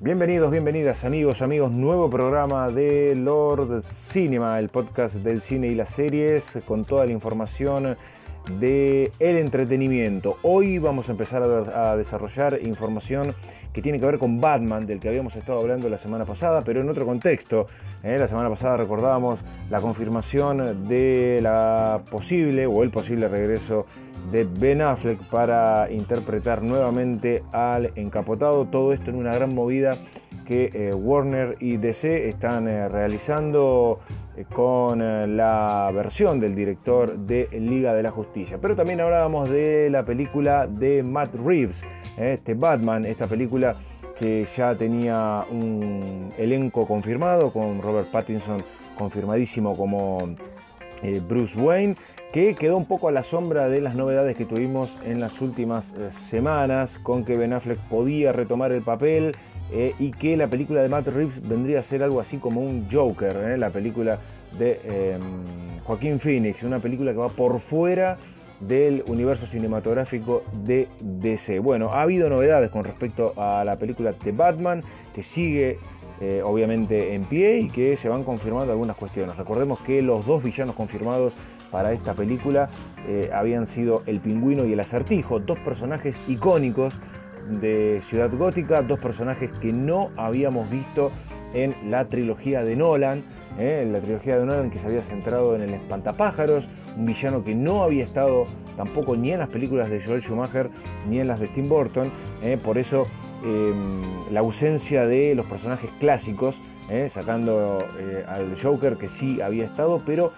Bienvenidos, bienvenidas amigos, amigos, nuevo programa de Lord Cinema, el podcast del cine y las series con toda la información de el entretenimiento. Hoy vamos a empezar a, desarrollar información que tiene que ver con Batman, del que habíamos estado hablando la semana pasada, pero en otro contexto. ¿eh? La semana pasada recordábamos la confirmación de la posible o el posible regreso de Ben Affleck para interpretar nuevamente al encapotado. Todo esto en una gran movida que eh, Warner y DC están eh, realizando con la versión del director de Liga de la Justicia. Pero también hablábamos de la película de Matt Reeves, este Batman, esta película que ya tenía un elenco confirmado con Robert Pattinson confirmadísimo como Bruce Wayne que quedó un poco a la sombra de las novedades que tuvimos en las últimas eh, semanas, con que Ben Affleck podía retomar el papel eh, y que la película de Matt Reeves vendría a ser algo así como un Joker, eh, la película de em, Joaquín Phoenix, una película que va por fuera del universo cinematográfico de DC. Bueno, ha habido novedades con respecto a la película de Batman, que sigue obviamente en pie y que se van confirmando algunas cuestiones. Recordemos que los dos villanos confirmados para esta película eh, habían sido el pingüino y el acertijo, dos personajes icónicos de Ciudad Gótica, dos personajes que no habíamos visto en la trilogía de Nolan, eh, en la trilogía de Nolan que se había centrado en el espantapájaros, un villano que no había estado tampoco ni en las películas de Joel Schumacher ni en las de Tim Burton, eh, por eso em, la ausencia de los personajes clásicos, sacando al Joker que sí había estado, pero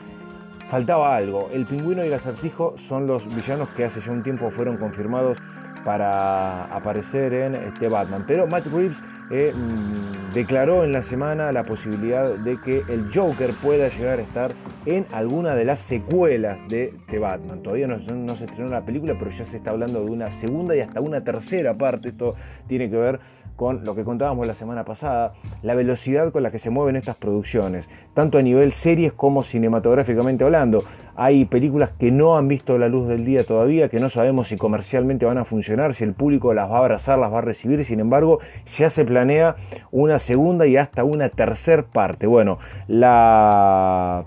faltaba algo. El pingüino y el acertijo son los villanos que hace ya un tiempo fueron confirmados para aparecer en este Batman. Pero Matt Reeves mm, declaró en la semana la posibilidad de que el Joker pueda llegar a estar en alguna de las secuelas de The Batman. Todavía no, no, se estrenó la película, pero ya se está hablando de una segunda y hasta una tercera parte. Esto tiene que ver con lo que contábamos la semana pasada, la velocidad con la que se mueven estas producciones, tanto a nivel series como cinematográficamente hablando. Hay películas que no han visto la luz del día todavía, que no sabemos si comercialmente van a funcionar, si el público las va a abrazar, las va a recibir, sin embargo, ya se planea una segunda y hasta una tercera parte. Bueno, la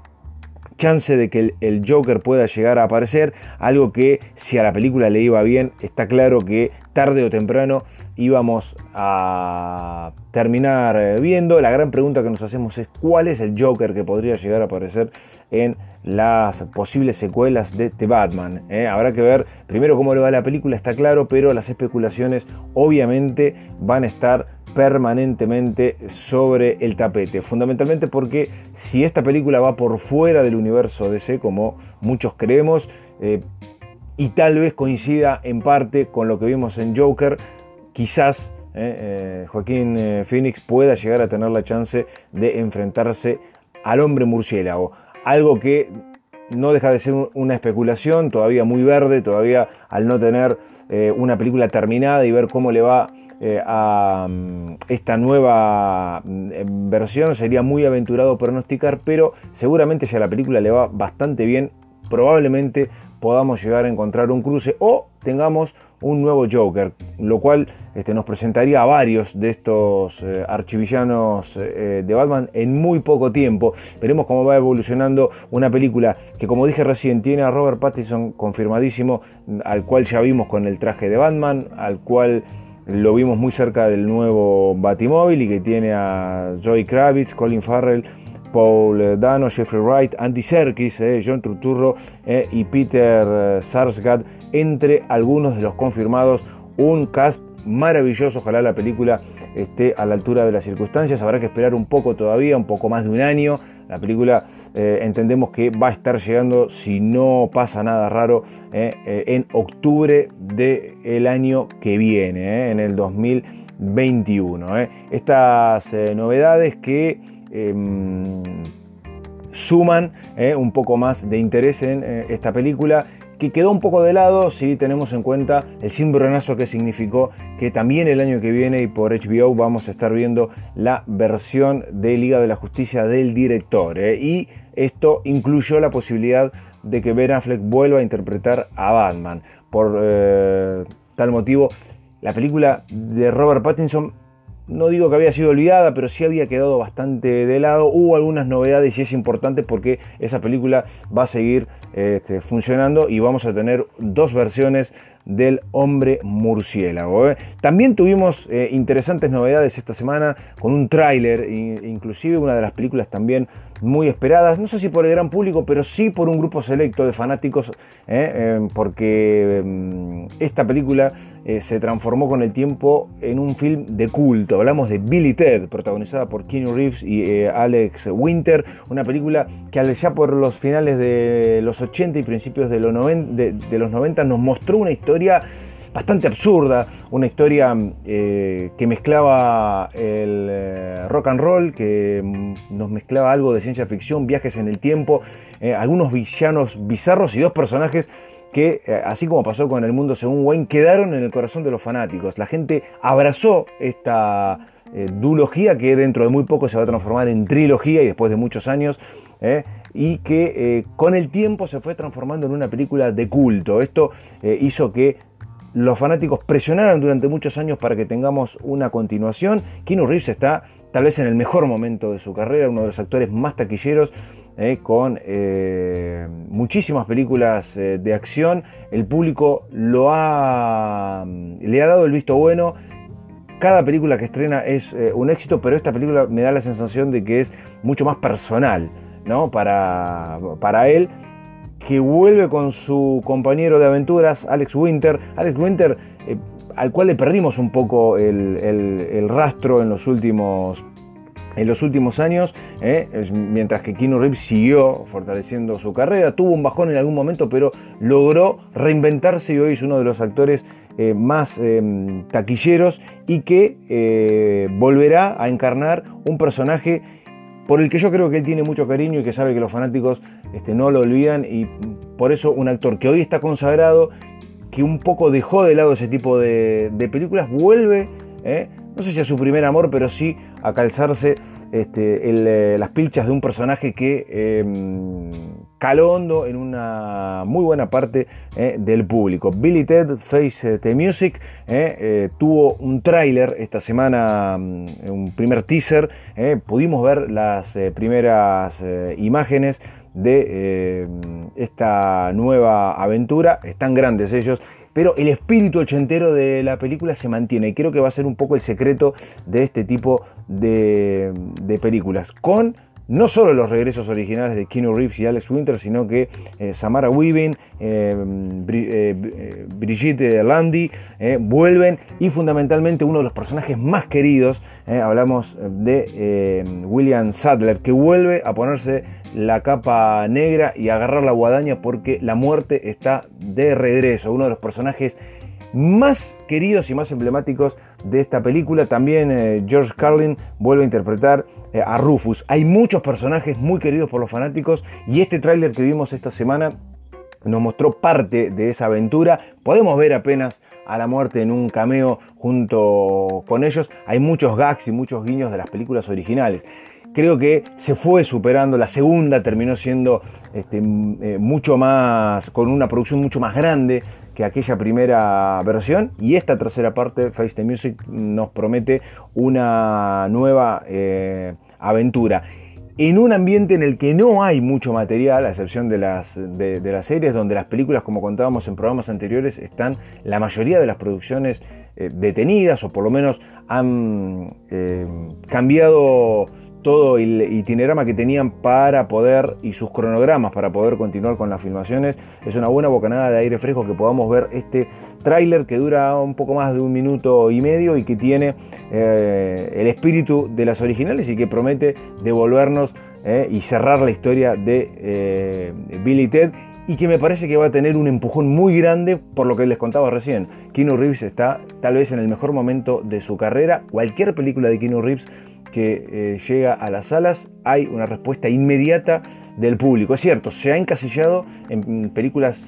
chance de que el, Joker pueda llegar a aparecer, algo que si a la película le iba bien, está claro que tarde o temprano íbamos a terminar eh, viendo. La gran pregunta que nos hacemos es cuál es el Joker que podría llegar a aparecer en las posibles secuelas de The Batman. Eh. Habrá que ver primero cómo le va la película, está claro, pero las especulaciones obviamente van a estar permanentemente sobre el tapete. Fundamentalmente porque si esta película va por fuera del universo DC, como muchos creemos, eh, y tal vez coincida en parte con lo que vimos en Joker, quizás eh, eh, Joaquín Phoenix pueda llegar a tener la chance de enfrentarse al hombre murciélago. Algo que no deja de ser una especulación, todavía muy verde, todavía al no tener una película terminada y ver cómo le va eh, a mm, esta nueva mm, versión sería muy aventurado pronosticar, pero seguramente si a la película le va bastante bien, probablemente podamos llegar a encontrar un cruce o tengamos un nuevo Joker, lo cual este, nos presentaría a varios de estos eh, archivillanos eh, de Batman en muy poco tiempo. Veremos cómo va evolucionando una película que, como dije recién, tiene a Robert Pattinson confirmadísimo, al cual ya vimos con el traje de Batman, al cual lo vimos muy cerca del nuevo Batimóvil y que tiene a Joey Kravitz, Colin Farrell, Paul Dano, Jeffrey Wright, Andy Serkis, eh, John Turturro eh, y Peter eh, Sarsgaard, entre algunos de los confirmados. Un cast maravilloso, ojalá la película esté a la altura de las circunstancias. Habrá que esperar un poco todavía, un poco más de un año. La película eh, entendemos que va a estar llegando, si no pasa nada raro, eh, eh, en octubre del año que viene, en el 2021. Estas novedades que em, suman un poco más de interés en esta película que quedó un poco de lado si tenemos en cuenta el cimbronazo que significó que también el año que viene y por HBO vamos a estar viendo la versión de Liga de la Justicia del director. ¿eh? Y esto incluyó la posibilidad de que Ben Affleck vuelva a interpretar a Batman. Por eh, tal motivo, la película de Robert Pattinson no digo que había sido olvidada, pero sí había quedado bastante de lado. Hubo algunas novedades y es importante porque esa película va a seguir este, funcionando y vamos a tener dos versiones del hombre murciélago. ¿eh? También tuvimos eh, interesantes novedades esta semana con un tráiler, inclusive una de las películas también muy esperadas, no sé si por el gran público, pero sí por un grupo selecto de fanáticos, ¿eh? porque mm, esta película se transformó con el tiempo en un film de culto. Hablamos de Billy Ted, protagonizada por Keanu Reeves y Alex Winter, una película que ya por los finales de los 80 y principios de los 90 nos mostró una historia bastante absurda, una historia eh, que mezclaba el eh, rock and roll, que mm, nos mezclaba algo de ciencia ficción, viajes en el tiempo, eh, algunos villanos bizarros y dos personajes que, así como pasó con El Mundo según Wayne, quedaron en el corazón de los fanáticos. La gente abrazó esta duología que dentro de muy poco se va a transformar en trilogía y después de muchos años y que eh, con el tiempo se fue transformando en una película de culto. Esto eh, hizo que los fanáticos presionaran durante muchos años para que tengamos una continuación. Keanu Reeves está tal vez en el mejor momento de su carrera, uno de los actores más taquilleros. Eh, con muchísimas películas de acción, el público lo ha, le ha dado el visto bueno, cada película que estrena es un éxito, pero esta película me da la sensación de que es mucho más personal. ¿No? para, para él, que vuelve con su compañero de aventuras, Alex Winter. Alex Winter, eh, al cual le perdimos un poco el, rastro en los últimos en los últimos años, ¿eh? mientras que Keanu Reeves siguió fortaleciendo su carrera, tuvo un bajón en algún momento, pero logró reinventarse y hoy es uno de los actores eh, más taquilleros y que volverá a encarnar un personaje por el que yo creo que él tiene mucho cariño y que sabe que los fanáticos este, no lo olvidan y por eso un actor que hoy está consagrado, que un poco dejó de lado ese tipo de, películas, vuelve, ¿eh? no sé si a su primer amor, pero sí a calzarse este, eh, las pilchas de un personaje que em, caló hondo en una muy buena parte eh, del público. Billy Ted Face the Music eh, tuvo un tráiler esta semana, mm, un primer teaser. pudimos ver las primeras imágenes de esta nueva aventura. Están grandes ellos pero el espíritu ochentero de la película se mantiene y creo que va a ser un poco el secreto de este tipo de, películas. Con no solo los regresos originales de Keanu Reeves y Alex Winter, sino que eh, Samara Weaving, eh, eh, Brigitte Landi vuelven y fundamentalmente uno de los personajes más queridos, hablamos de William Sadler, que vuelve a ponerse la capa negra y agarrar la guadaña porque la muerte está de regreso, uno de los personajes más queridos y más emblemáticos de esta película. También eh, George Carlin vuelve a interpretar eh, a Rufus. Hay muchos personajes muy queridos por los fanáticos y este tráiler que vimos esta semana nos mostró parte de esa aventura. Podemos ver apenas a la muerte en un cameo junto con ellos. Hay muchos gags y muchos guiños de las películas originales creo que se fue superando. La segunda terminó siendo este, eh, mucho más, con una producción mucho más grande que aquella primera versión. Y esta tercera parte, Face the Music, nos promete una nueva eh, aventura. En un ambiente en el que no hay mucho material, a excepción de las, de, las series, donde las películas, como contábamos en programas anteriores, están la mayoría de las producciones eh, detenidas o por lo menos han cambiado todo el itinerama que tenían para poder y sus cronogramas para poder continuar con las filmaciones. Es una buena bocanada de aire fresco que podamos ver este tráiler que dura un poco más de un minuto y medio y que tiene eh, el espíritu de las originales y que promete devolvernos eh, y cerrar la historia de eh, Billy Ted y que me parece que va a tener un empujón muy grande por lo que les contaba recién. Keanu Reeves está tal vez en el mejor momento de su carrera. Cualquier película de Keanu Reeves que eh, llega a las salas, hay una respuesta inmediata del público. Es cierto, se ha encasillado en películas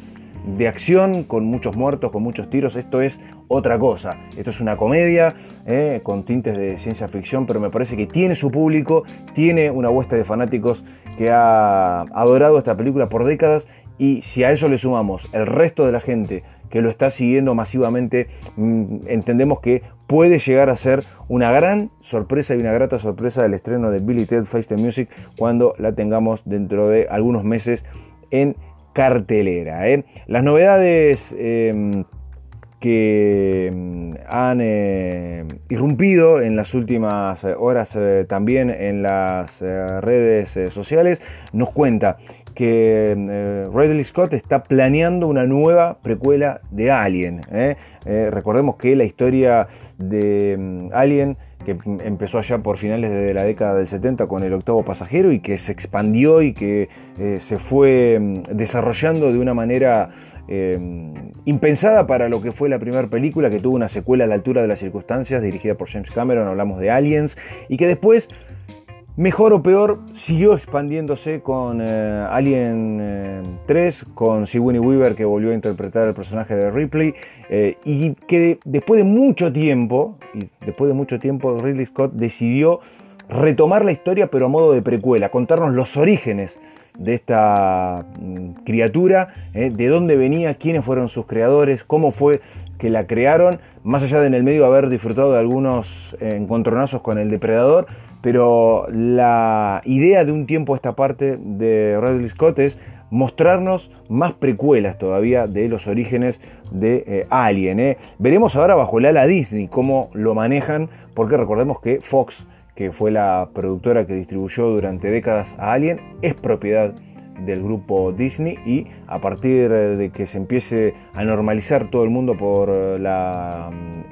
de acción, con muchos muertos, con muchos tiros. Esto es otra cosa. Esto es una comedia eh, con tintes de ciencia ficción, pero me parece que tiene su público, tiene una huesta de fanáticos que ha adorado esta película por décadas y si a eso le sumamos el resto de la gente que lo está siguiendo masivamente, mm, entendemos que puede llegar a ser una gran sorpresa y una grata sorpresa del estreno de Billy Ted Face the Music cuando la tengamos dentro de algunos meses en cartelera. ¿eh? Las novedades em, que mm, han eh, irrumpido en las últimas horas eh, también en las redes sociales nos cuenta que eh, Ridley Scott está planeando una nueva precuela de Alien. ¿eh? Eh, recordemos que la historia de mm, Alien, que empezó allá por finales de la década del 70 con el octavo pasajero y que se expandió y que se fue mm, desarrollando de una manera impensada para lo que fue la primera película, que tuvo una secuela a la altura de las circunstancias, dirigida por James Cameron, hablamos de Aliens, y que después Mejor o peor, siguió expandiéndose con eh, Alien 3, eh, con Sigourney Weaver que volvió a interpretar el personaje de Ripley eh, y que después de mucho tiempo, y después de mucho tiempo Ridley Scott decidió retomar la historia pero a modo de precuela, contarnos los orígenes de esta mm, criatura, de dónde venía, quiénes fueron sus creadores, cómo fue que la crearon, más allá de en el medio haber disfrutado de algunos encontronazos con el depredador, pero la idea de un tiempo a esta parte de Ridley Scott es mostrarnos más precuelas todavía de los orígenes de eh, Alien. ¿eh? Veremos ahora bajo el ala Disney cómo lo manejan, porque recordemos que Fox, que fue la productora que distribuyó durante décadas a Alien, es propiedad del grupo Disney y a partir de que se empiece a normalizar todo el mundo por la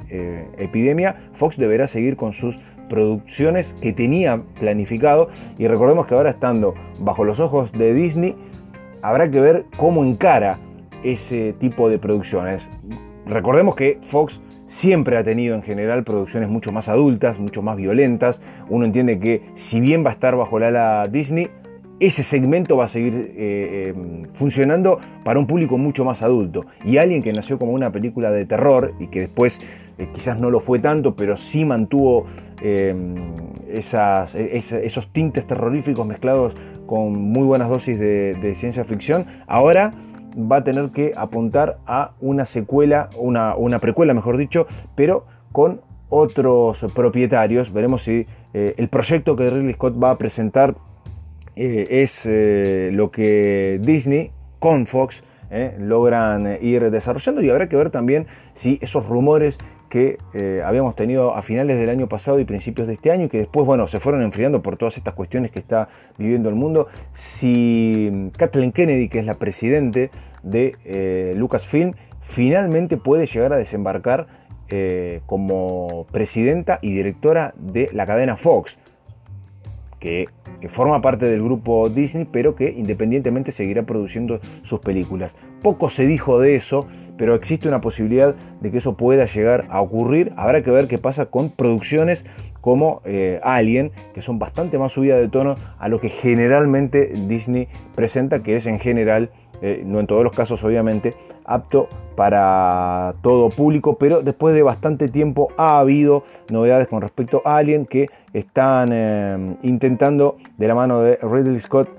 eh, epidemia, Fox deberá seguir con sus producciones que tenía planificado y recordemos que ahora estando bajo los ojos de Disney habrá que ver cómo encara ese tipo de producciones. Recordemos que Fox siempre ha tenido en general producciones mucho más adultas, mucho más violentas. Uno entiende que si bien va a estar bajo la ala Disney, ese segmento va a seguir eh, eh, funcionando para un público mucho más adulto. Y alguien que nació como una película de terror y que después eh, quizás no lo fue tanto, pero sí mantuvo esos tintes terroríficos mezclados con muy buenas dosis de, ciencia ficción, ahora va a tener que apuntar a una secuela, una, precuela mejor dicho, pero con otros propietarios. Veremos si el proyecto que Ridley Scott va a presentar eh, es eh, lo que Disney con Fox eh, logran ir desarrollando y habrá que ver también si esos rumores que habíamos tenido a finales del año pasado y principios de este año y que después, bueno, se fueron enfriando por todas estas cuestiones que está viviendo el mundo, si Kathleen Kennedy, que es la presidente de Lucasfilm, finalmente puede llegar a desembarcar como presidenta y directora de la cadena Fox que, forma parte del grupo Disney, pero que independientemente seguirá produciendo sus películas. Poco se dijo de eso, pero existe una posibilidad de que eso pueda llegar a ocurrir. Habrá que ver qué pasa con producciones como eh, Alien, que son bastante más subidas de tono a lo que generalmente Disney presenta, que es en general, eh, no en todos los casos obviamente, apto para todo público, pero después de bastante tiempo ha habido novedades con respecto a Alien que están eh, intentando de la mano de Ridley Scott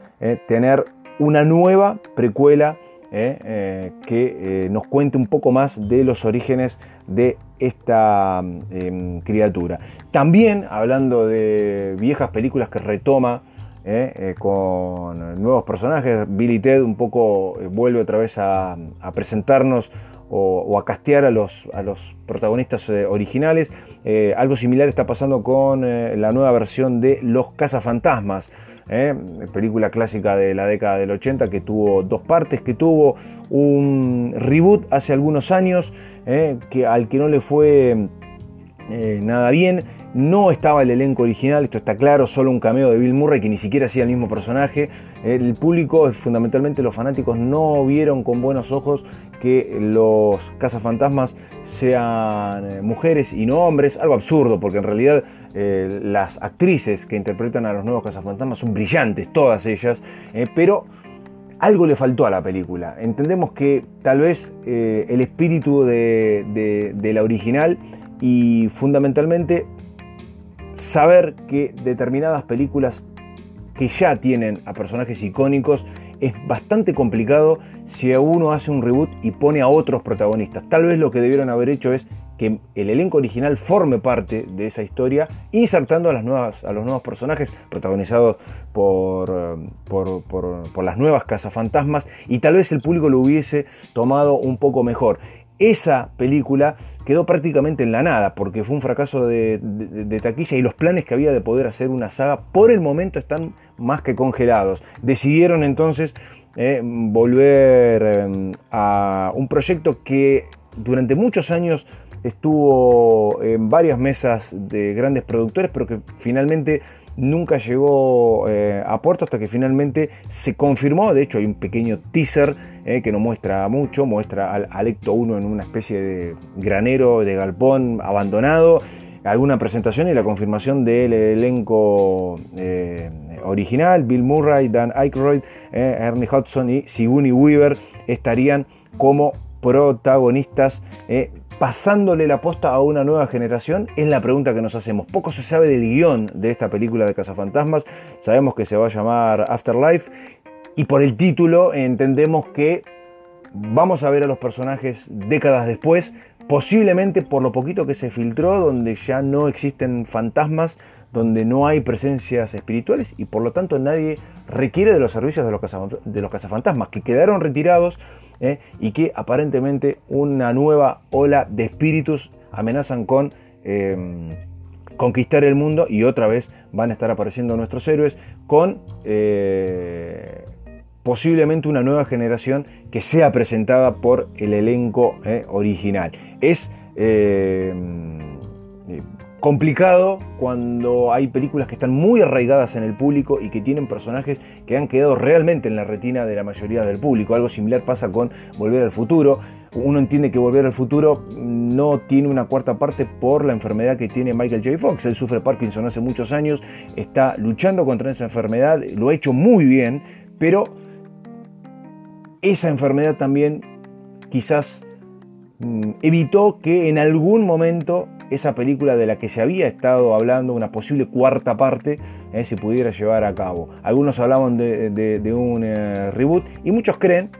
tener una nueva precuela eh, que nos cuente un poco más de los orígenes de esta em, criatura. También hablando de viejas películas que retoma ¿eh? Eh, con nuevos personajes. Billy Ted un poco eh, vuelve otra vez a, presentarnos o, a castear a los, a los protagonistas originales. algo similar está pasando con la nueva versión de Los Cazafantasmas. Película clásica de la década del 80 que tuvo dos partes, que tuvo un reboot hace algunos años, que, al que no le fue nada bien. No estaba el elenco original, esto está claro, solo un cameo de Bill Murray que ni siquiera hacía el mismo personaje. El público, fundamentalmente los fanáticos, no vieron con buenos ojos que los cazafantasmas sean eh, mujeres y no hombres, algo absurdo, porque en realidad eh, las actrices que interpretan a los nuevos cazafantasmas son brillantes, todas ellas, eh, pero algo le faltó a la película. Entendemos que tal vez el espíritu de la original y fundamentalmente saber que determinadas películas que ya tienen a personajes icónicos es bastante complicado si uno hace un reboot y pone a otros protagonistas. Tal vez lo que debieron haber hecho es que el elenco original forme parte de esa historia, insertando a, las nuevas, a los nuevos personajes protagonizados por, eh, por, por, las nuevas cazafantasmas y tal vez el público lo hubiese tomado un poco mejor. Esa película quedó prácticamente en la nada porque fue un fracaso de, taquilla y los planes que había de poder hacer una saga por el momento están más que congelados. Decidieron entonces eh, volver eh, a un proyecto que durante muchos años estuvo en varias mesas de grandes productores, pero que finalmente nunca llegó eh, a puerto hasta que finalmente se confirmó. De hecho, hay un pequeño teaser eh, que no muestra mucho, muestra al Alecto 1 en una especie de granero de galpón abandonado. Alguna presentación y la confirmación del elenco eh, original, Bill Murray, Dan Aykroyd, Ernie Hudson y Sigourney Weaver estarían como protagonistas pasándole la posta a una nueva generación? Es la pregunta que nos hacemos. Poco se sabe del guion de esta película de Cazafantasmas. Sabemos que se va a llamar Afterlife y por el título entendemos que vamos a ver a los personajes décadas después, posiblemente por lo poquito que se filtró, donde ya no existen fantasmas, donde no hay presencias espirituales y por lo tanto nadie requiere de los servicios de los, de los cazafantasmas, que quedaron retirados ¿eh? y que aparentemente una nueva ola de espíritus amenazan con em, conquistar el mundo y otra vez van a estar apareciendo nuestros héroes con eh, posiblemente una nueva generación que sea presentada por el elenco ¿eh? original. Es em, complicado cuando hay películas que están muy arraigadas en el público y que tienen personajes que han quedado realmente en la retina de la mayoría del público. Algo similar pasa con Volver al Futuro. Uno entiende que Volver al Futuro no tiene una cuarta parte por la enfermedad que tiene Michael J. Fox. Él sufre Parkinson hace muchos años, está luchando contra esa enfermedad, lo ha hecho muy bien, pero esa enfermedad también quizás mm, evitó que en algún momento esa película de la que se había estado hablando, una posible cuarta parte, eh, se pudiera llevar a cabo. Algunos hablaban de, un eh, reboot y muchos creen,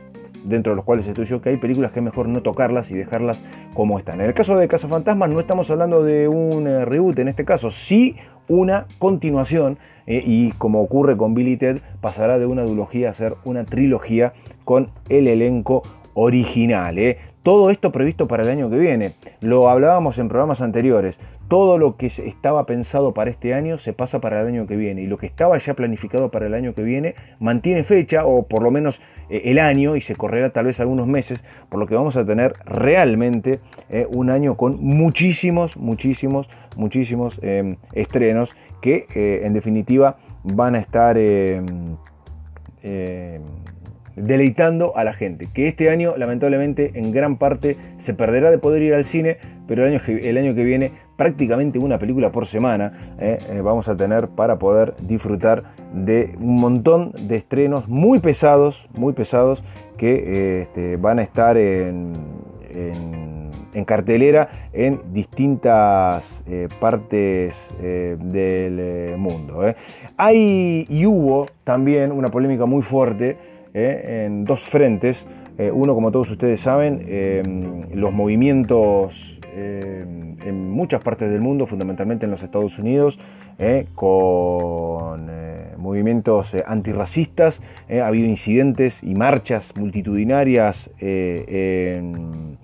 dentro de los cuales estoy yo, que hay películas que es mejor no tocarlas y dejarlas como están. En el caso de Casa Fantasmas no estamos hablando de un eh, reboot, en este caso sí una continuación y como ocurre con Billy Ted pasará de una duología a ser una trilogía con el elenco original. ¿eh? Todo esto previsto para el año que viene. Lo hablábamos en programas anteriores. Todo lo que estaba pensado para este año se pasa para el año que viene. Y lo que estaba ya planificado para el año que viene mantiene fecha, o por lo menos eh, el año, y se correrá tal vez algunos meses, por lo que vamos a tener realmente eh, un año con muchísimos, muchísimos, muchísimos em, estrenos que en definitiva van a estar em, em, deleitando a la gente. Que este año, lamentablemente, en gran parte se perderá de poder ir al cine, pero el año, el año que viene prácticamente una película por semana eh, eh, vamos a tener para poder disfrutar de un montón de estrenos muy pesados, muy pesados, que eh, este, van a estar en, en, cartelera en distintas partes del mundo. Hay y hubo también una polémica muy fuerte en dos frentes. Eh, uno, como todos ustedes saben, em, los movimientos em, en muchas partes del mundo, fundamentalmente en los Estados Unidos, eh, con movimientos antirracistas. ha habido incidentes y marchas multitudinarias en,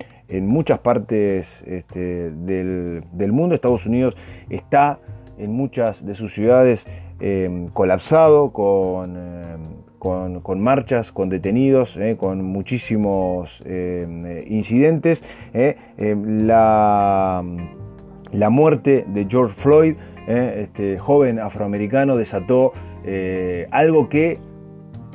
muchas partes este, del, del mundo. Estados Unidos está en muchas de sus ciudades em, colapsado con con, marchas, con detenidos, eh, con muchísimos eh, incidentes. Eh, la, la, muerte de George Floyd, este joven afroamericano, desató algo que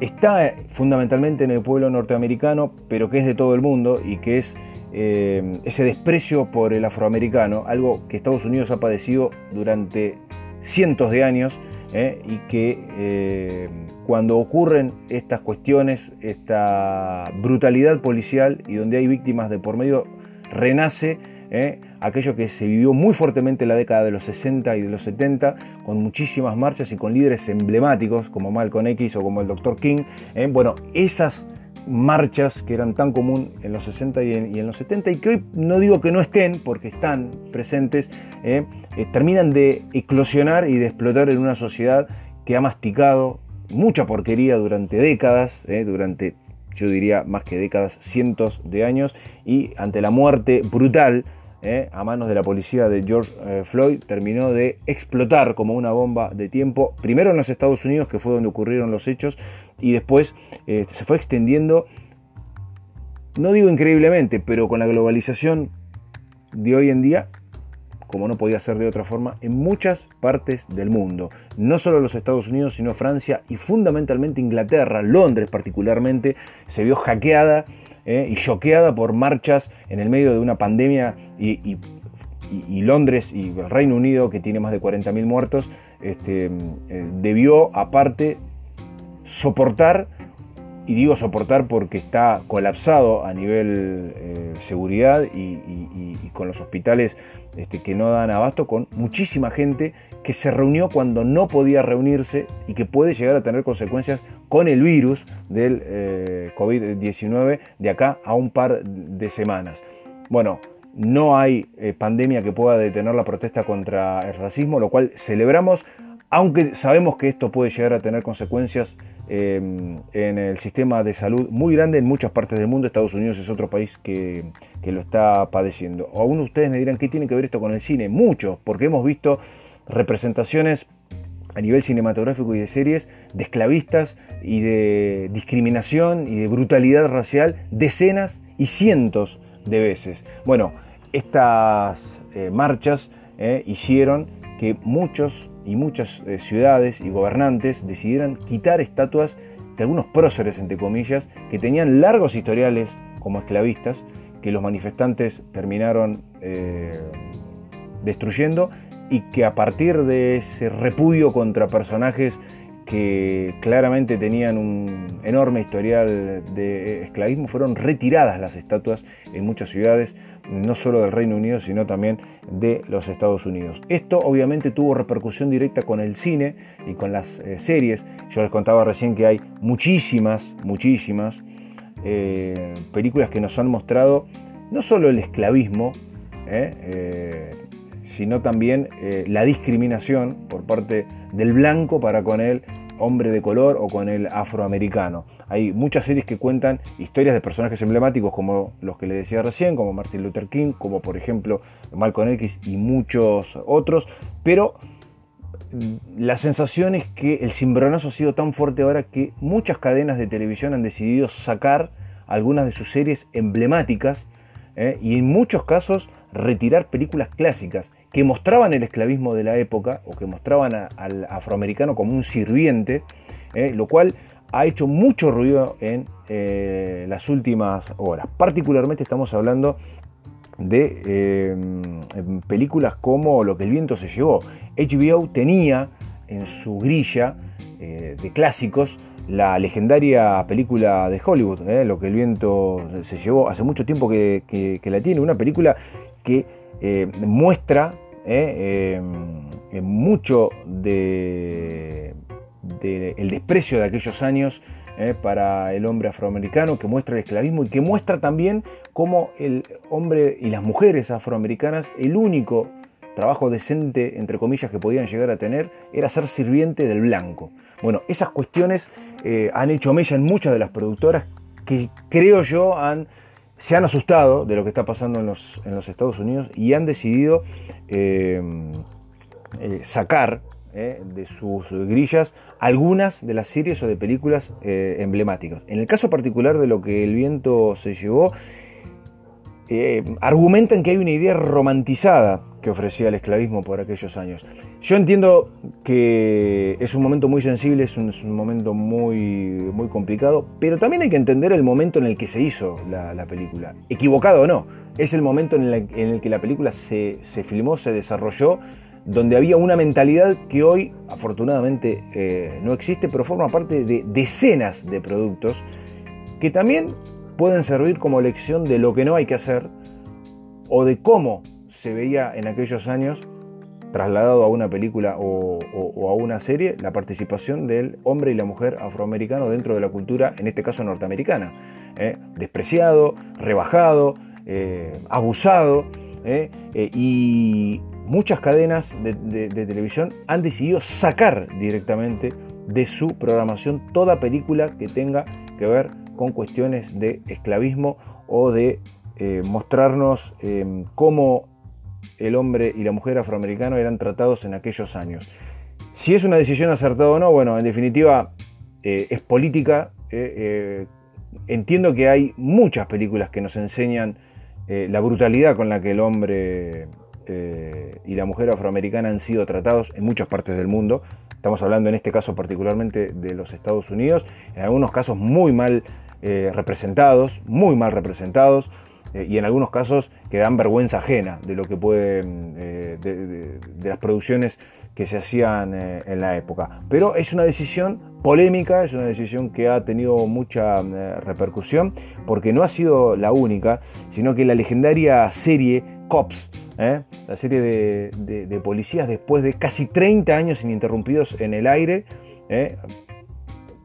está fundamentalmente en el pueblo norteamericano, pero que es de todo el mundo y que es ese desprecio por el afroamericano, algo que Estados Unidos ha padecido durante cientos de años y que cuando ocurren estas cuestiones, esta brutalidad policial y donde hay víctimas de por medio, renace ¿eh? aquello que se vivió muy fuertemente en la década de los 60 y de los 70, con muchísimas marchas y con líderes emblemáticos como Malcolm X o como el Dr. King. ¿eh? Bueno, esas marchas que eran tan común en los 60 y en, los 70 y que hoy no digo que no estén porque están presentes, ¿eh? Terminan de eclosionar y de explotar en una sociedad que ha masticado mucha porquería durante décadas, durante yo diría más que décadas, cientos de años, y ante la muerte brutal eh, a manos de la policía de George eh, Floyd, terminó de explotar como una bomba de tiempo, primero en los Estados Unidos, que fue donde ocurrieron los hechos, y después eh, se fue extendiendo, no digo increíblemente, pero con la globalización de hoy en día, como no podía ser de otra forma, en muchas partes del mundo. No solo los Estados Unidos, sino Francia y fundamentalmente Inglaterra, Londres particularmente, se vio hackeada eh, y choqueada por marchas en el medio de una pandemia y, Londres y el Reino Unido, que tiene más de 40.000 muertos, este, eh, debió aparte soportar y digo soportar porque está colapsado a nivel eh, seguridad y, con los hospitales este, que no dan abasto, con muchísima gente que se reunió cuando no podía reunirse y que puede llegar a tener consecuencias con el virus del eh, COVID-19 de acá a un par de semanas. Bueno, no hay eh, pandemia que pueda detener la protesta contra el racismo, lo cual celebramos, aunque sabemos que esto puede llegar a tener consecuencias Em, en el sistema de salud muy grande en muchas partes del mundo. Estados Unidos es otro país que, lo está padeciendo. Aún ustedes me dirán qué tiene que ver esto con el cine. Mucho, porque hemos visto representaciones a nivel cinematográfico y de series de esclavistas y de discriminación y de brutalidad racial decenas y cientos de veces. Bueno, estas eh, marchas eh, hicieron que muchos y muchas eh, ciudades y gobernantes decidieran quitar estatuas de algunos próceres, entre comillas, que tenían largos historiales como esclavistas, que los manifestantes terminaron eh, destruyendo y que a partir de ese repudio contra personajes que claramente tenían un enorme historial de esclavismo, fueron retiradas las estatuas en muchas ciudades, no solo del Reino Unido, sino también de los Estados Unidos. Esto obviamente tuvo repercusión directa con el cine y con las eh, series. Yo les contaba recién que hay muchísimas, muchísimas eh, películas que nos han mostrado no solo el esclavismo, eh, sino también la discriminación por parte del blanco para con el hombre de color o con el afroamericano. Hay muchas series que cuentan historias de personajes emblemáticos como los que le decía recién, como Martin Luther King, como por ejemplo Malcolm X y muchos otros, pero la sensación es que el cimbronazo ha sido tan fuerte ahora que muchas cadenas de televisión han decidido sacar algunas de sus series emblemáticas ¿eh? y en muchos casos retirar películas clásicas que mostraban el esclavismo de la época o que mostraban al afroamericano como un sirviente, eh, lo cual ha hecho mucho ruido en eh, las últimas horas. Particularmente estamos hablando de eh, películas como Lo que el viento se llevó. HBO tenía en su grilla de clásicos la legendaria película de Hollywood, Lo que el viento se llevó. Hace mucho tiempo que la tiene, una película que muestra ¿eh? Eh, mucho de, desprecio de aquellos años ¿eh? para el hombre afroamericano, que muestra el esclavismo y que muestra también cómo el hombre y las mujeres afroamericanas, el único trabajo decente, entre comillas, que podían llegar a tener era ser sirviente del blanco. Bueno, esas cuestiones han hecho mella en muchas de las productoras que creo yo han se han asustado de lo que está pasando en los, en los Estados Unidos y han decidido eh, eh, sacar eh, de sus grillas algunas de las series o de películas emblemáticas. En el caso particular de lo que el viento se llevó, argumentan que hay una idea romantizada que ofrecía el esclavismo por aquellos años. Yo entiendo que es un momento muy sensible, es un, momento muy, muy complicado, pero también hay que entender el momento en el que se hizo la, película. Equivocado o no, es el momento en el, que la película se, filmó, se desarrolló, donde había una mentalidad que hoy afortunadamente eh, no existe, pero forma parte de decenas de productos que también pueden servir como lección de lo que no hay que hacer o de cómo se veía en aquellos años trasladado a una película o, a una serie la participación del hombre y la mujer afroamericano dentro de la cultura, en este caso norteamericana. ¿eh? Despreciado, rebajado, eh, abusado, ¿eh? y muchas cadenas de, televisión han decidido sacar directamente de su programación toda película que tenga que ver con cuestiones de esclavismo o de mostrarnos cómo el hombre y la mujer afroamericano eran tratados en aquellos años. Si es una decisión acertada o no, bueno, en definitiva eh, es política. Eh, eh, entiendo que hay muchas películas que nos enseñan la brutalidad con la que el hombre y la mujer afroamericana han sido tratados en muchas partes del mundo. Estamos hablando en este caso particularmente de los Estados Unidos, en algunos casos muy mal representados, muy mal representados. Eh, y en algunos casos que dan vergüenza ajena de lo que pueden, eh, de, las producciones que se hacían eh, en la época. Pero es una decisión polémica, es una decisión que ha tenido mucha repercusión, porque no ha sido la única, sino que la legendaria serie Cops, la serie de, policías después de casi 30 años ininterrumpidos en el aire,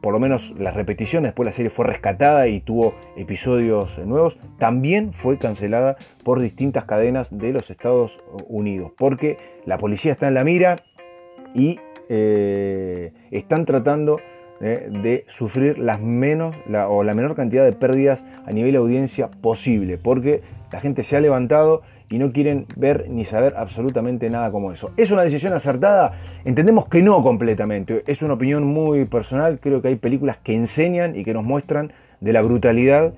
por lo menos las repeticiones, después la serie fue rescatada y tuvo episodios nuevos, también fue cancelada por distintas cadenas de los Estados Unidos, porque la policía está en la mira y eh, están tratando eh, de sufrir las menos o la menor cantidad de pérdidas a nivel de audiencia posible, porque la gente se ha levantado y no quieren ver ni saber absolutamente nada como eso. ¿Es una decisión acertada? Entendemos que no completamente. Es una opinión muy personal. Creo que hay películas que enseñan y que nos muestran de la brutalidad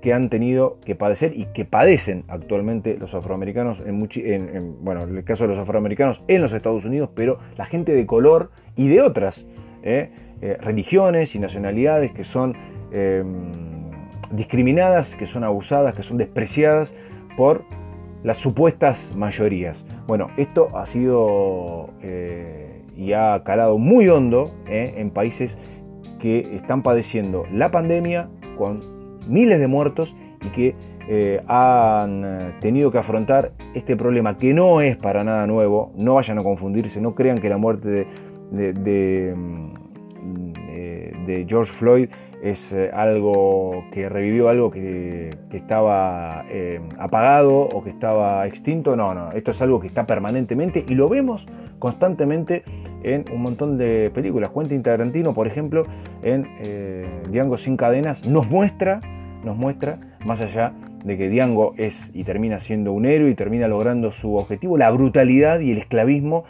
que han tenido que padecer y que padecen actualmente los afroamericanos, en, bueno, en el caso de los afroamericanos en los Estados Unidos, pero la gente de color y de otras ¿eh? Eh, religiones y nacionalidades que son em, discriminadas, que son abusadas, que son despreciadas por las supuestas mayorías. Bueno, esto ha sido eh, y ha calado muy hondo eh, en países que están padeciendo la pandemia con miles de muertos y que han tenido que afrontar este problema que no es para nada nuevo, no vayan a confundirse, no crean que la muerte de, de mm, George Floyd es eh, algo que revivió algo que, estaba eh, apagado o que estaba extinto. No, no, esto es algo que está permanentemente y lo vemos constantemente en un montón de películas. Quentin Tarantino, por ejemplo, en eh, Diango sin cadenas, nos muestra, nos muestra, más allá de que Diango es y termina siendo un héroe y termina logrando su objetivo, la brutalidad y el esclavismo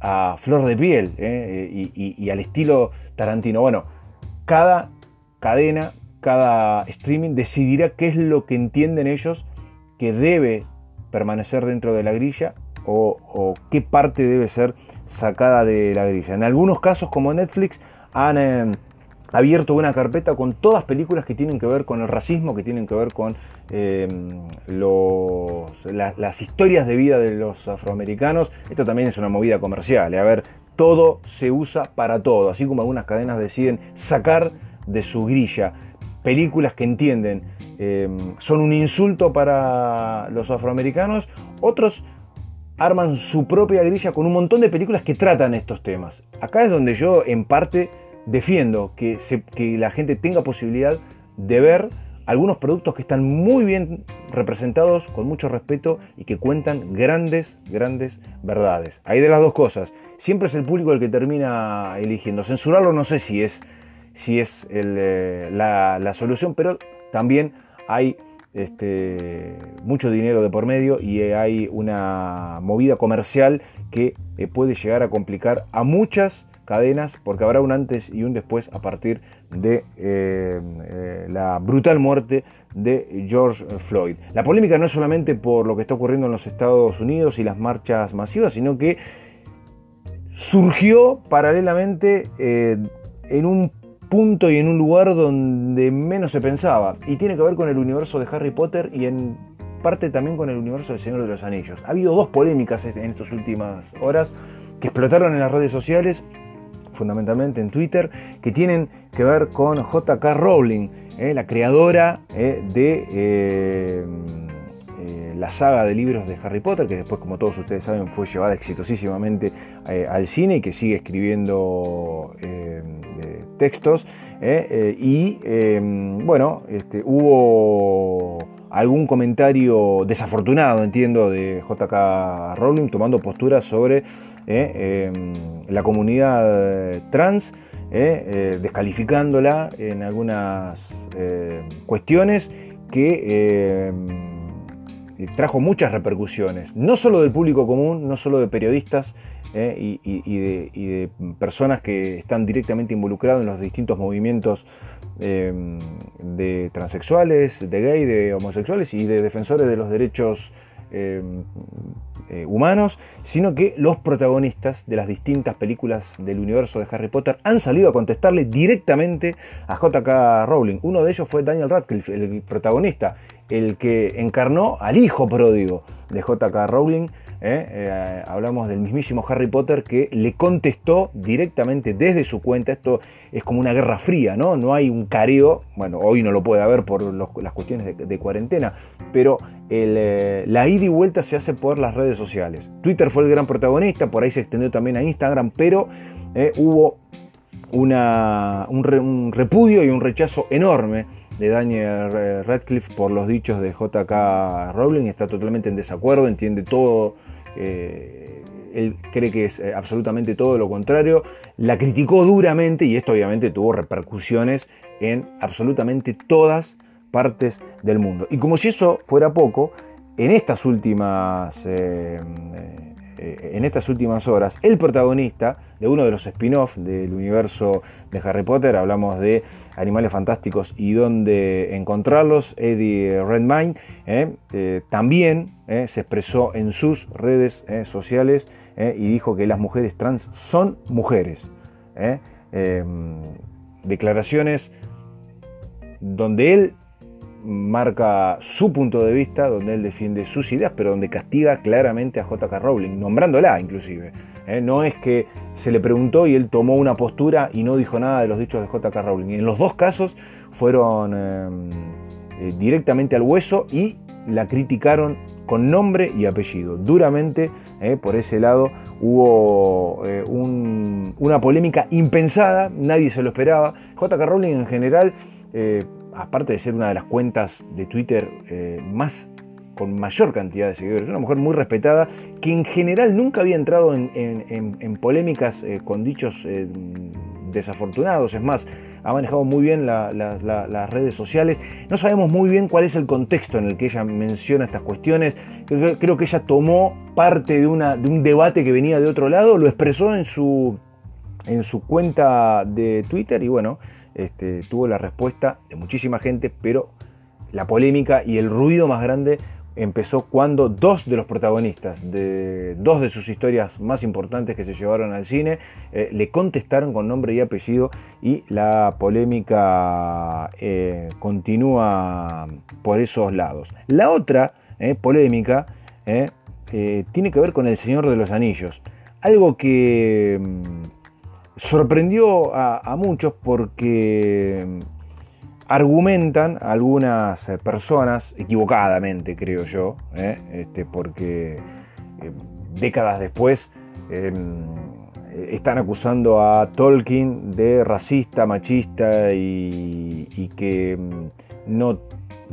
a flor de piel y al estilo Tarantino. Bueno, cada cadena, cada streaming decidirá qué es lo que entienden ellos que debe permanecer dentro de la grilla o, qué parte debe ser sacada de la grilla. En algunos casos, como Netflix, han eh, abierto una carpeta con todas películas que tienen que ver con el racismo, que tienen que ver con eh, las historias de vida de los afroamericanos. Esto también es una movida comercial. ¿eh? A ver, todo se usa para todo, así como algunas cadenas deciden sacar de su grilla películas que entienden em, son un insulto para los afroamericanos, otros arman su propia grilla con un montón de películas que tratan estos temas. Acá es donde yo en parte defiendo que, que la gente tenga posibilidad de ver algunos productos que están muy bien representados, con mucho respeto y que cuentan grandes, grandes verdades. Hay de las dos cosas. Siempre es el público el que termina eligiendo. Censurarlo no sé si es, si es eh, la, solución, pero también hay este, mucho dinero de por medio y hay una movida comercial que eh, puede llegar a complicar a muchas cadenas porque habrá un antes y un después a partir de eh, eh, la brutal muerte de George Floyd. La polémica no es solamente por lo que está ocurriendo en los Estados Unidos y las marchas masivas, sino que surgió paralelamente eh, en un punto y en un lugar donde menos se pensaba. Y tiene que ver con el universo de Harry Potter y en parte también con el universo del Señor de los Anillos. Ha habido dos polémicas en estas últimas horas que explotaron en las redes sociales fundamentalmente en Twitter, que tienen que ver con JK Rowling, eh, la creadora eh, de eh, la saga de libros de Harry Potter, que después, como todos ustedes saben, fue llevada exitosísimamente al cine y que sigue escribiendo textos. y bueno, este, hubo algún comentario desafortunado, entiendo, de JK Rowling tomando postura sobre la comunidad trans. ¿eh? Eh, descalificándola en algunas eh, cuestiones que trajo muchas repercusiones, no solo del público común, no solo de periodistas y, de, personas que están directamente involucrados en los distintos movimientos de transexuales, de gay, de homosexuales y de defensores de los derechos eh, humanos, sino que los protagonistas de las distintas películas del universo de Harry Potter han salido a contestarle directamente a JK Rowling. Uno de ellos fue Daniel Radcliffe, el protagonista, el que encarnó al hijo pródigo de JK Rowling ¿eh? Eh, hablamos del mismísimo Harry Potter que le contestó directamente desde su cuenta. Esto es como una guerra fría, ¿no? No hay un careo, bueno, hoy no lo puede haber por las cuestiones de, cuarentena, pero eh, la ida y vuelta se hace por las redes sociales. Twitter fue el gran protagonista, por ahí se extendió también a Instagram, pero hubo un, repudio y un rechazo enorme de Daniel Radcliffe por los dichos de JK Rowling, está totalmente en desacuerdo, entiende todo eh, él cree que es eh, absolutamente todo lo contrario. La criticó duramente y esto obviamente tuvo repercusiones en absolutamente todas partes del mundo. Y como si eso fuera poco, en estas últimas eh, eh, en estas últimas horas el protagonista de uno de los spin-off del universo de Harry Potter, hablamos de Animales Fantásticos y dónde encontrarlos, Eddie Redmayne, eh, eh, también se expresó en sus redes sociales y dijo que las mujeres trans son mujeres. declaraciones donde él marca su punto de vista, donde él defiende sus ideas, pero donde castiga claramente a JK Rowling, nombrándola inclusive. ¿eh? No es que se le preguntó y él tomó una postura y no dijo nada de los dichos de JK Rowling. En los dos casos fueron eh, eh, directamente al hueso y la criticaron con nombre y apellido. Duramente, por ese lado, hubo una polémica impensada, nadie se lo esperaba. JK Rowling en general aparte de ser una de las cuentas de Twitter eh, más con mayor cantidad de seguidores, una mujer muy respetada que en general nunca había entrado en, polémicas eh, con dichos eh, desafortunados, es más, ha manejado muy bien las redes sociales. No sabemos muy bien cuál es el contexto en el que ella menciona estas cuestiones. Creo, que ella tomó parte de, de, un debate que venía de otro lado, lo expresó en su, en su cuenta de Twitter y bueno, este, tuvo la respuesta de muchísima gente, pero la polémica y el ruido más grande empezó cuando dos de los protagonistas de dos de sus historias más importantes que se llevaron al cine eh, le contestaron con nombre y apellido y la polémica eh, continúa por esos lados. La otra eh, polémica tiene que ver con El Señor de los Anillos, algo que mm, sorprendió a, muchos porque argumentan algunas eh, personas, equivocadamente creo yo, ¿eh? este, porque eh, décadas después em, están acusando a Tolkien de racista, machista y, que mm, no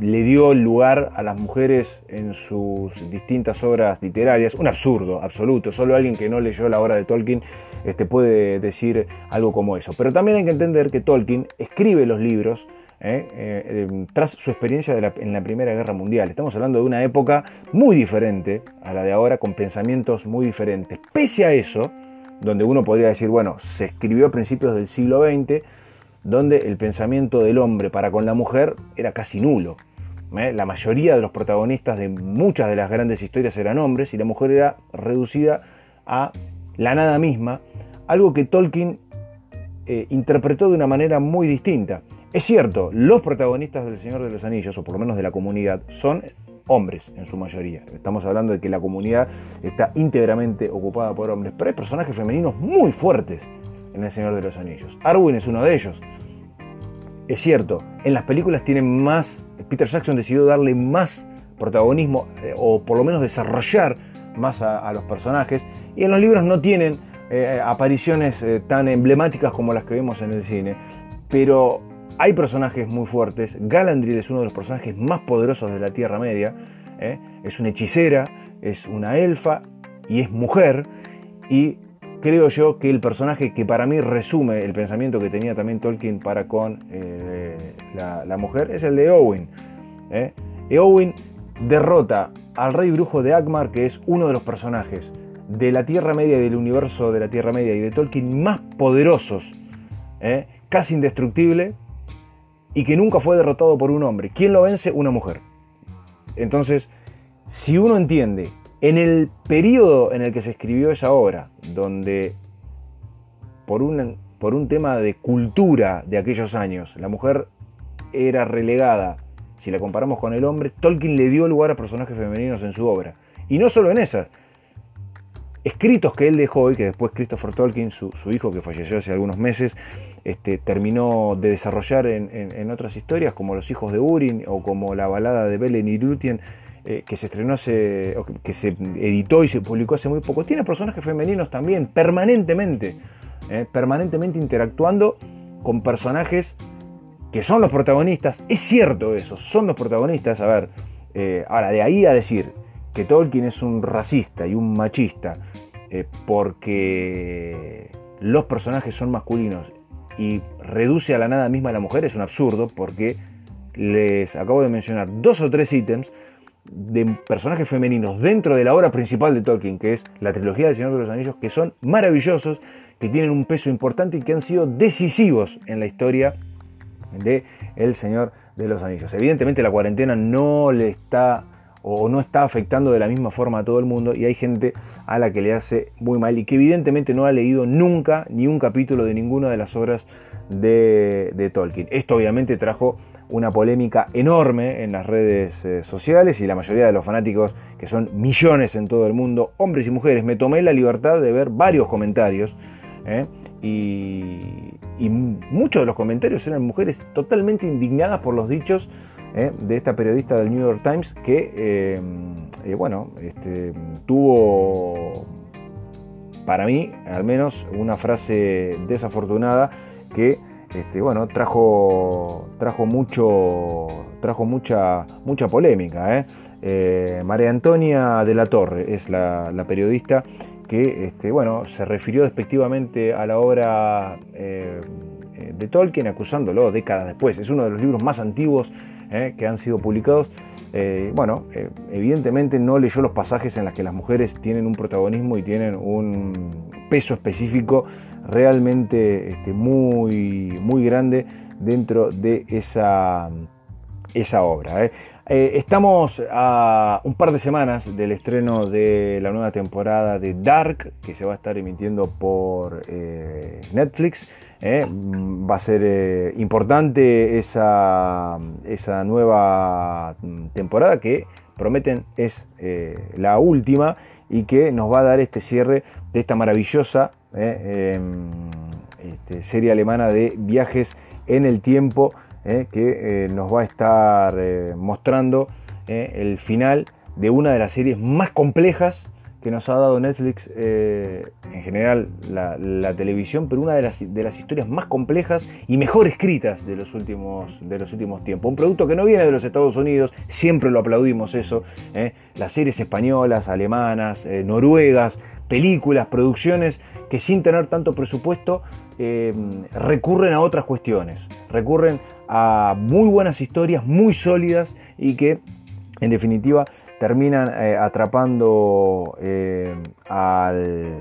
le dio lugar a las mujeres en sus distintas obras literarias. Un absurdo absoluto. Solo alguien que no leyó la obra de Tolkien este, puede decir algo como eso. Pero también hay que entender que Tolkien escribe los libros ¿eh? Eh, em, tras su experiencia en la Primera Guerra Mundial. Estamos hablando de una época muy diferente a la de ahora, con pensamientos muy diferentes. Pese a eso, donde uno podría decir, bueno, se escribió a principios del siglo XX, donde el pensamiento del hombre para con la mujer era casi nulo. ¿Eh? La mayoría de los protagonistas de muchas de las grandes historias eran hombres y la mujer era reducida a la nada misma, algo que Tolkien eh, interpretó de una manera muy distinta. Es cierto, los protagonistas del Señor de los Anillos, o por lo menos de la comunidad, son hombres en su mayoría. Estamos hablando de que la comunidad está íntegramente ocupada por hombres, pero hay personajes femeninos muy fuertes en El Señor de los Anillos. Arwen es uno de ellos. Es cierto, en las películas tienen más, Peter Jackson decidió darle más protagonismo o por lo menos desarrollar más a, los personajes. Y en los libros no tienen apariciones tan emblemáticas como las que vemos en el cine. Pero hay personajes muy fuertes. Galandriel es uno de los personajes más poderosos de la Tierra Media. ¿eh? Es una hechicera, es una elfa y es mujer. Y creo yo que el personaje que para mí resume el pensamiento que tenía también Tolkien para con eh, la, mujer es el de Owen. ¿eh? Eowyn derrota al rey brujo de Agmar, que es uno de los personajes de la Tierra Media y del universo de la Tierra Media y de Tolkien más poderosos, casi indestructible, y que nunca fue derrotado por un hombre. ¿Quién lo vence? Una mujer. Entonces, si uno entiende, en el periodo en el que se escribió esa obra, donde por un, por un tema de cultura de aquellos años, la mujer era relegada, si la comparamos con el hombre, Tolkien le dio lugar a personajes femeninos en su obra. Y no solo en esas, escritos que él dejó y que después Christopher Tolkien, su, hijo que falleció hace algunos meses, este, terminó de desarrollar en, otras historias, como Los hijos de Urin o como la balada de Belen y Lúthien, eh, que se estrenó hace, que, se editó y se publicó hace muy poco. Tiene personajes femeninos también, permanentemente, eh, permanentemente interactuando con personajes que son los protagonistas. Es cierto eso, son los protagonistas. A ver, eh, ahora, de ahí a decir que Tolkien es un racista y un machista porque los personajes son masculinos y reduce a la nada misma a la mujer es un absurdo porque les acabo de mencionar dos o tres ítems de personajes femeninos dentro de la obra principal de Tolkien, que es la trilogía del Señor de los Anillos, que son maravillosos, que tienen un peso importante y que han sido decisivos en la historia de El Señor de los Anillos. Evidentemente la cuarentena no le está o no está afectando de la misma forma a todo el mundo y hay gente a la que le hace muy mal y que evidentemente no ha leído nunca ni un capítulo de ninguna de las obras de, Tolkien. Esto obviamente trajo una polémica enorme en las redes eh, sociales y la mayoría de los fanáticos, que son millones en todo el mundo, hombres y mujeres, me tomé la libertad de ver varios comentarios ¿eh? Y, muchos de los comentarios eran mujeres totalmente indignadas por los dichos ¿eh? de esta periodista del New York Times que, eh, eh, bueno, este, tuvo, para mí, al menos, una frase desafortunada que, este, bueno, trajo, trajo mucho, trajo mucha, mucha polémica. María Antonia de la Torre es la, periodista que, este, bueno, se refirió despectivamente a la obra de Tolkien, acusándolo décadas después. Es uno de los libros más antiguos eh, que han sido publicados. Eh, bueno, eh, evidentemente no leyó los pasajes en los que las mujeres tienen un protagonismo y tienen un peso específico realmente este, muy, muy grande dentro de esa, esa obra. Estamos a un par de semanas del estreno de la nueva temporada de Dark, que se va a estar emitiendo por Netflix. ¿eh? va a ser eh, importante esa, esa, nueva temporada que prometen es eh, la última y que nos va a dar este cierre de esta maravillosa em, este, serie alemana de viajes en el tiempo que nos va a estar mostrando el final de una de las series más complejas que nos ha dado Netflix, eh, en general la, televisión, pero una de las, de las, historias más complejas y mejor escritas de los, últimos, de los últimos tiempos. Un producto que no viene de los Estados Unidos, siempre lo aplaudimos eso. ¿eh? Las series españolas, alemanas, eh, noruegas, películas, producciones que sin tener tanto presupuesto recurren a otras cuestiones, recurren a muy buenas historias, muy sólidas y que en definitiva terminan eh, atrapando eh, al,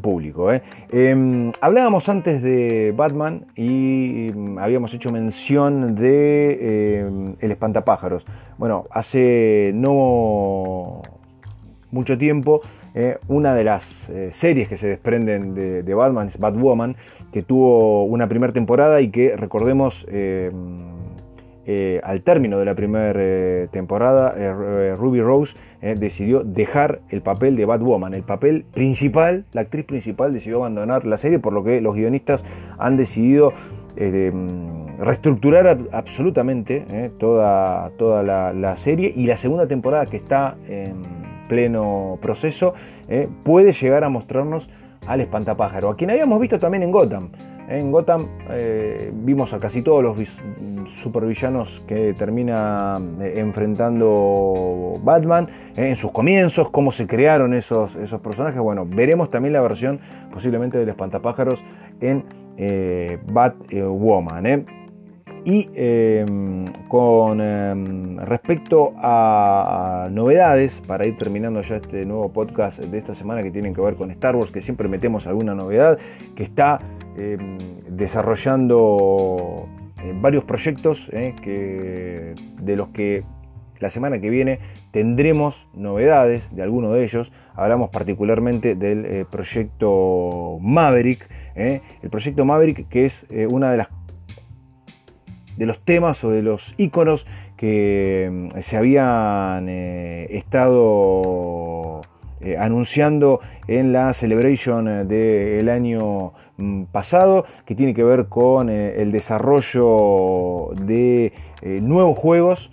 público. Eh. Em, hablábamos antes de Batman y mm, habíamos hecho mención de em, El espantapájaros. Bueno, hace no mucho tiempo una de las series que se desprenden de, Batman es Batwoman, que tuvo una primera temporada y que recordemos em, eh, al término de la primera eh, temporada, eh, Ruby Rose decidió dejar el papel de Batwoman. El papel principal, la actriz principal decidió abandonar la serie, por lo que los guionistas han decidido mm, reestructurar absolutamente toda, toda la, serie y la segunda temporada que está pleno proceso puede llegar a mostrarnos al espantapájaro, a quien habíamos visto también en Gotham. En Gotham eh, vimos a casi todos los supervillanos que termina eh, enfrentando Batman eh, en sus comienzos, cómo se crearon esos, esos personajes. Bueno, veremos también la versión posiblemente del espantapájaros en Batwoman. Y em, con em, respecto a, novedades, para ir terminando ya este nuevo podcast de esta semana que tienen que ver con Star Wars, que siempre metemos alguna novedad, que está em, desarrollando eh, varios proyectos eh, que, de los que la semana que viene tendremos novedades de alguno de ellos. Hablamos particularmente del eh, proyecto Maverick. El proyecto Maverick que es una de las de los temas o de los iconos que mm, se habían eh, estado eh, anunciando en la celebration eh, del año mm, pasado, que tiene que ver con el desarrollo de nuevos juegos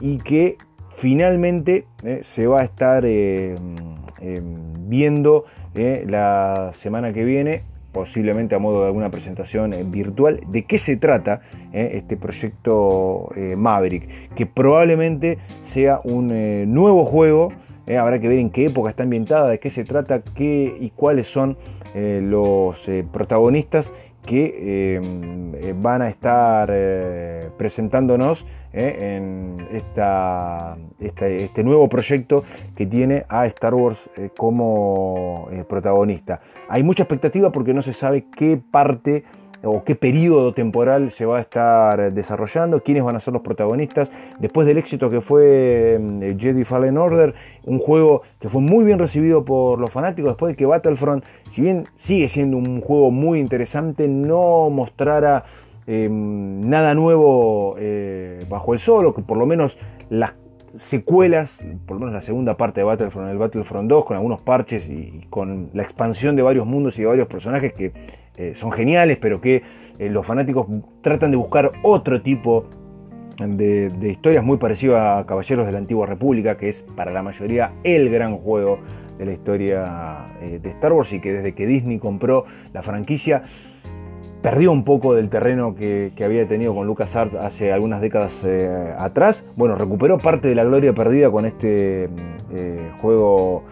y que finalmente se va a estar mm, viendo la semana que viene posiblemente a modo de alguna presentación eh, virtual, de qué se trata eh, este proyecto eh, Maverick, que probablemente sea un nuevo juego, habrá que ver en qué época está ambientada, de qué se trata, qué y cuáles son los protagonistas que van a estar presentándonos ¿eh? en esta, este nuevo proyecto que tiene a Star Wars eh, como eh, protagonista. Hay mucha expectativa porque no se sabe qué parte o qué periodo temporal se va a estar desarrollando, quiénes van a ser los protagonistas. Después del éxito que fue Jedi Fallen Order, un juego que fue muy bien recibido por los fanáticos, después de que Battlefront, si bien sigue siendo un juego muy interesante, no mostrara Em, nada nuevo eh, bajo el sol, o que por lo menos las secuelas, por lo menos la segunda parte de Battlefront, el Battlefront 2, con algunos parches y, con la expansión de varios mundos y de varios personajes que eh, son geniales, pero que eh, los fanáticos tratan de buscar otro tipo de, historias muy parecido a Caballeros de la Antigua República, que es para la mayoría el gran juego de la historia de Star Wars y que desde que Disney compró la franquicia perdió un poco del terreno que, había tenido con LucasArts hace algunas décadas eh, atrás. Bueno, recuperó parte de la gloria perdida con este eh, juego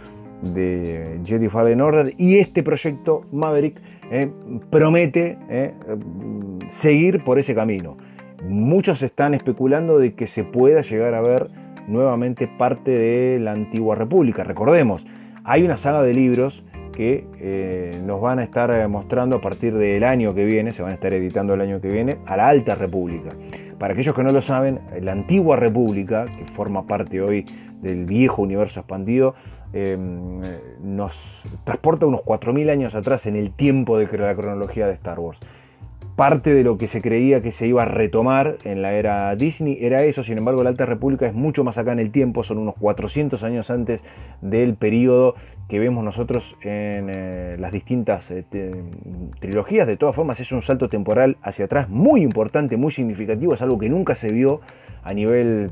de Jedi Fallen Order y este proyecto Maverick eh, promete seguir por ese camino. Muchos están especulando de que se pueda llegar a ver nuevamente parte de la antigua república. Recordemos, hay una saga de libros que eh, nos van a estar eh, mostrando a partir del año que viene, se van a estar editando el año que viene, a la Alta República. Para aquellos que no lo saben, la antigua República, que forma parte hoy del viejo universo expandido, em, nos transporta unos 4.000 años atrás en el tiempo de la cronología de Star Wars. Parte de lo que se creía que se iba a retomar en la era Disney era eso, sin embargo la Alta República es mucho más acá en el tiempo, son unos 400 años antes del periodo que vemos nosotros en eh, las distintas eh, trilogías, de todas formas es un salto temporal hacia atrás muy importante, muy significativo, es algo que nunca se vio a nivel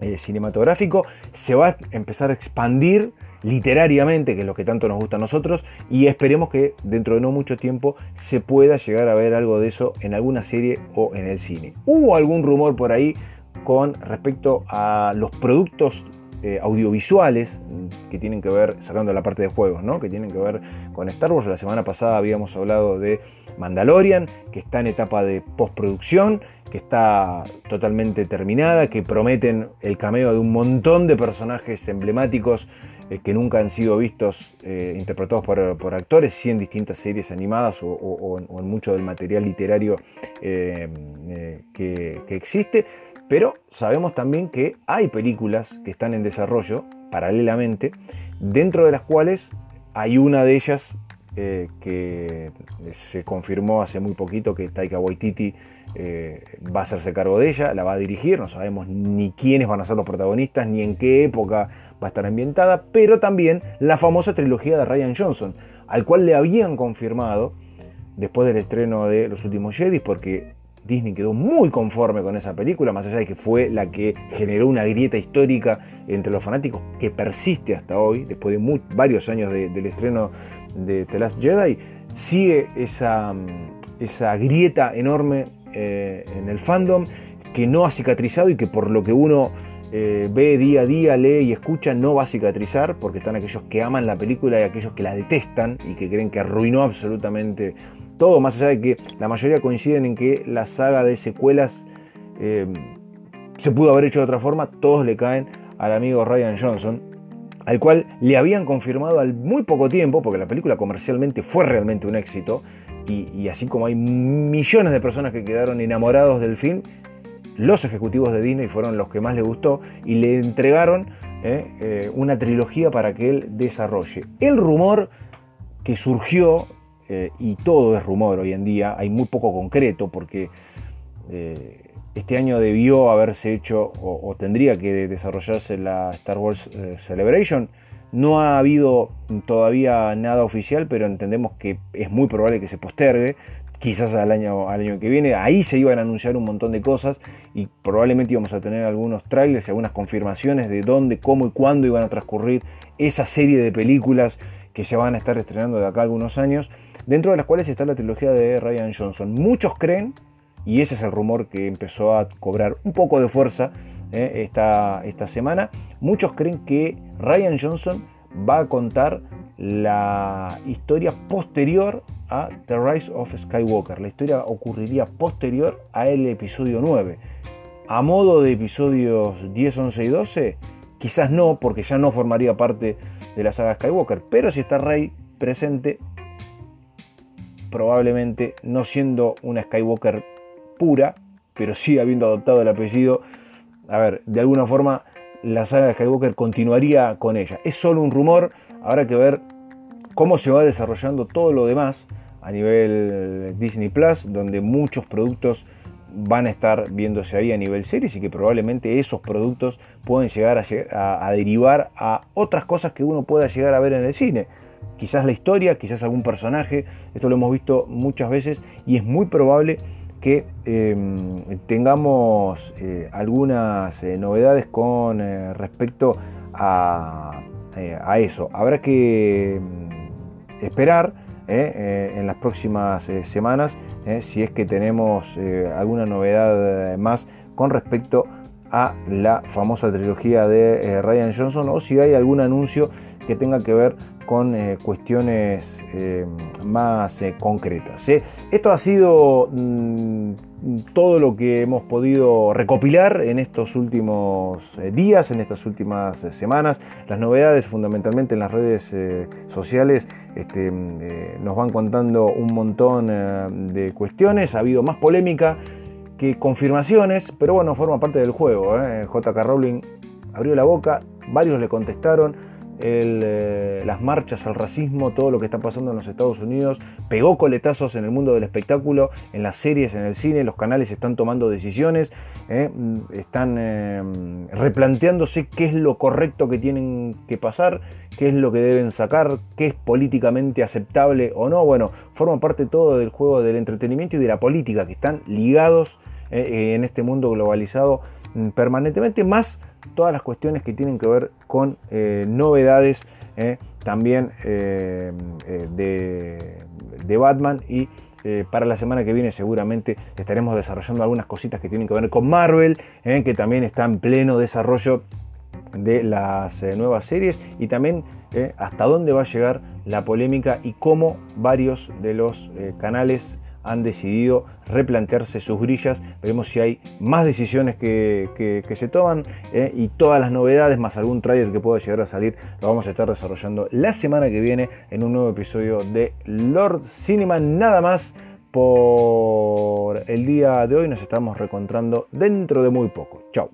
eh, cinematográfico, se va a empezar a expandir literariamente, que es lo que tanto nos gusta a nosotros, y esperemos que dentro de no mucho tiempo se pueda llegar a ver algo de eso en alguna serie o en el cine. Hubo algún rumor por ahí con respecto a los productos eh, audiovisuales que tienen que ver, sacando la parte de juegos, ¿no? que tienen que ver con Star Wars. La semana pasada habíamos hablado de Mandalorian, que está en etapa de postproducción, que está totalmente terminada, que prometen el cameo de un montón de personajes emblemáticos eh, que nunca han sido vistos, eh, interpretados por, actores, sí en distintas series animadas o, en, mucho del material literario que, existe. Pero sabemos también que hay películas que están en desarrollo paralelamente, dentro de las cuales hay una de ellas que se confirmó hace muy poquito que Taika Waititi va a hacerse cargo de ella, la va a dirigir, no sabemos ni quiénes van a ser los protagonistas, ni en qué época va a estar ambientada, pero también la famosa trilogía de Ryan Johnson, al cual le habían confirmado, después del estreno de Los Últimos Jedi, porque Disney quedó muy conforme con esa película, más allá de que fue la que generó una grieta histórica entre los fanáticos que persiste hasta hoy, después de varios años del estreno de The Last Jedi, sigue esa, esa grieta enorme eh, en el fandom que no ha cicatrizado y que por lo que uno eh, ve día a día, lee y escucha, no va a cicatrizar, porque están aquellos que aman la película y aquellos que la detestan y que creen que arruinó absolutamente todo, más allá de que la mayoría coinciden en que la saga de secuelas eh, se pudo haber hecho de otra forma, todos le caen al amigo Ryan Johnson, al cual le habían confirmado al muy poco tiempo, porque la película comercialmente fue realmente un éxito, y, así como hay millones de personas que quedaron enamorados del film, los ejecutivos de Disney fueron los que más le gustó y le entregaron eh, eh, una trilogía para que él desarrolle. El rumor que surgió, eh, y todo es rumor hoy en día, hay muy poco concreto porque este año debió haberse hecho o, tendría que desarrollarse la Star Wars Celebration. No ha habido todavía nada oficial, pero entendemos que es muy probable que se postergue quizás al año, al año que viene. Ahí se iban a anunciar un montón de cosas y probablemente íbamos a tener algunos trailers y algunas confirmaciones de dónde, cómo y cuándo iban a transcurrir esa serie de películas que se van a estar estrenando de acá algunos años, dentro de las cuales está la trilogía de Ryan Johnson. Muchos creen, y ese es el rumor que empezó a cobrar un poco de fuerza eh, esta, esta semana, muchos creen que Ryan Johnson va a contar la historia posterior a The Rise of Skywalker. La historia ocurriría posterior a el episodio 9. A modo de episodios 10, 11 y 12, quizás no, porque ya no formaría parte de la saga Skywalker, pero si está Rey presente, probablemente no siendo una Skywalker pura, pero sí habiendo adoptado el apellido, a ver, de alguna forma la saga de Skywalker continuaría con ella. Es solo un rumor, habrá que ver cómo se va desarrollando todo lo demás a nivel Disney Plus, donde muchos productos van a estar viéndose ahí a nivel series y que probablemente esos productos pueden llegar a, derivar a otras cosas que uno pueda llegar a ver en el cine. Quizás la historia, quizás algún personaje, esto lo hemos visto muchas veces y es muy probable que em, tengamos eh, algunas eh, novedades con eh, respecto a, a, eso. Habrá que em, esperar en las próximas semanas si es que tenemos alguna novedad más con respecto a la famosa trilogía de Ryan Johnson o si hay algún anuncio que tenga que ver con eh, cuestiones eh, más eh, concretas. Esto ha sido mm, todo lo que hemos podido recopilar en estos últimos días, en estas últimas semanas. Las novedades fundamentalmente en las redes sociales este, mm, nos van contando un montón de cuestiones. Ha habido más polémica que confirmaciones, pero bueno, forma parte del juego. JK Rowling abrió la boca, varios le contestaron eh, las marchas al racismo, todo lo que está pasando en los Estados Unidos, pegó coletazos en el mundo del espectáculo, en las series, en el cine, los canales están tomando decisiones, eh, están eh, replanteándose qué es lo correcto que tienen que pasar, qué es lo que deben sacar, qué es políticamente aceptable o no. Bueno, forma parte todo del juego del entretenimiento y de la política que están ligados en este mundo globalizado mm, permanentemente, más todas las cuestiones que tienen que ver con eh, novedades eh, también eh, de, Batman y para la semana que viene seguramente estaremos desarrollando algunas cositas que tienen que ver con Marvel, que también está en pleno desarrollo de las nuevas series y también hasta dónde va a llegar la polémica y cómo varios de los canales han decidido replantearse sus grillas. Veremos si hay más decisiones que, se toman eh, y todas las novedades, más algún trailer que pueda llegar a salir, lo vamos a estar desarrollando la semana que viene en un nuevo episodio de Lord Cinema. Nada más por el día de hoy, nos estamos reencontrando dentro de muy poco. Chao.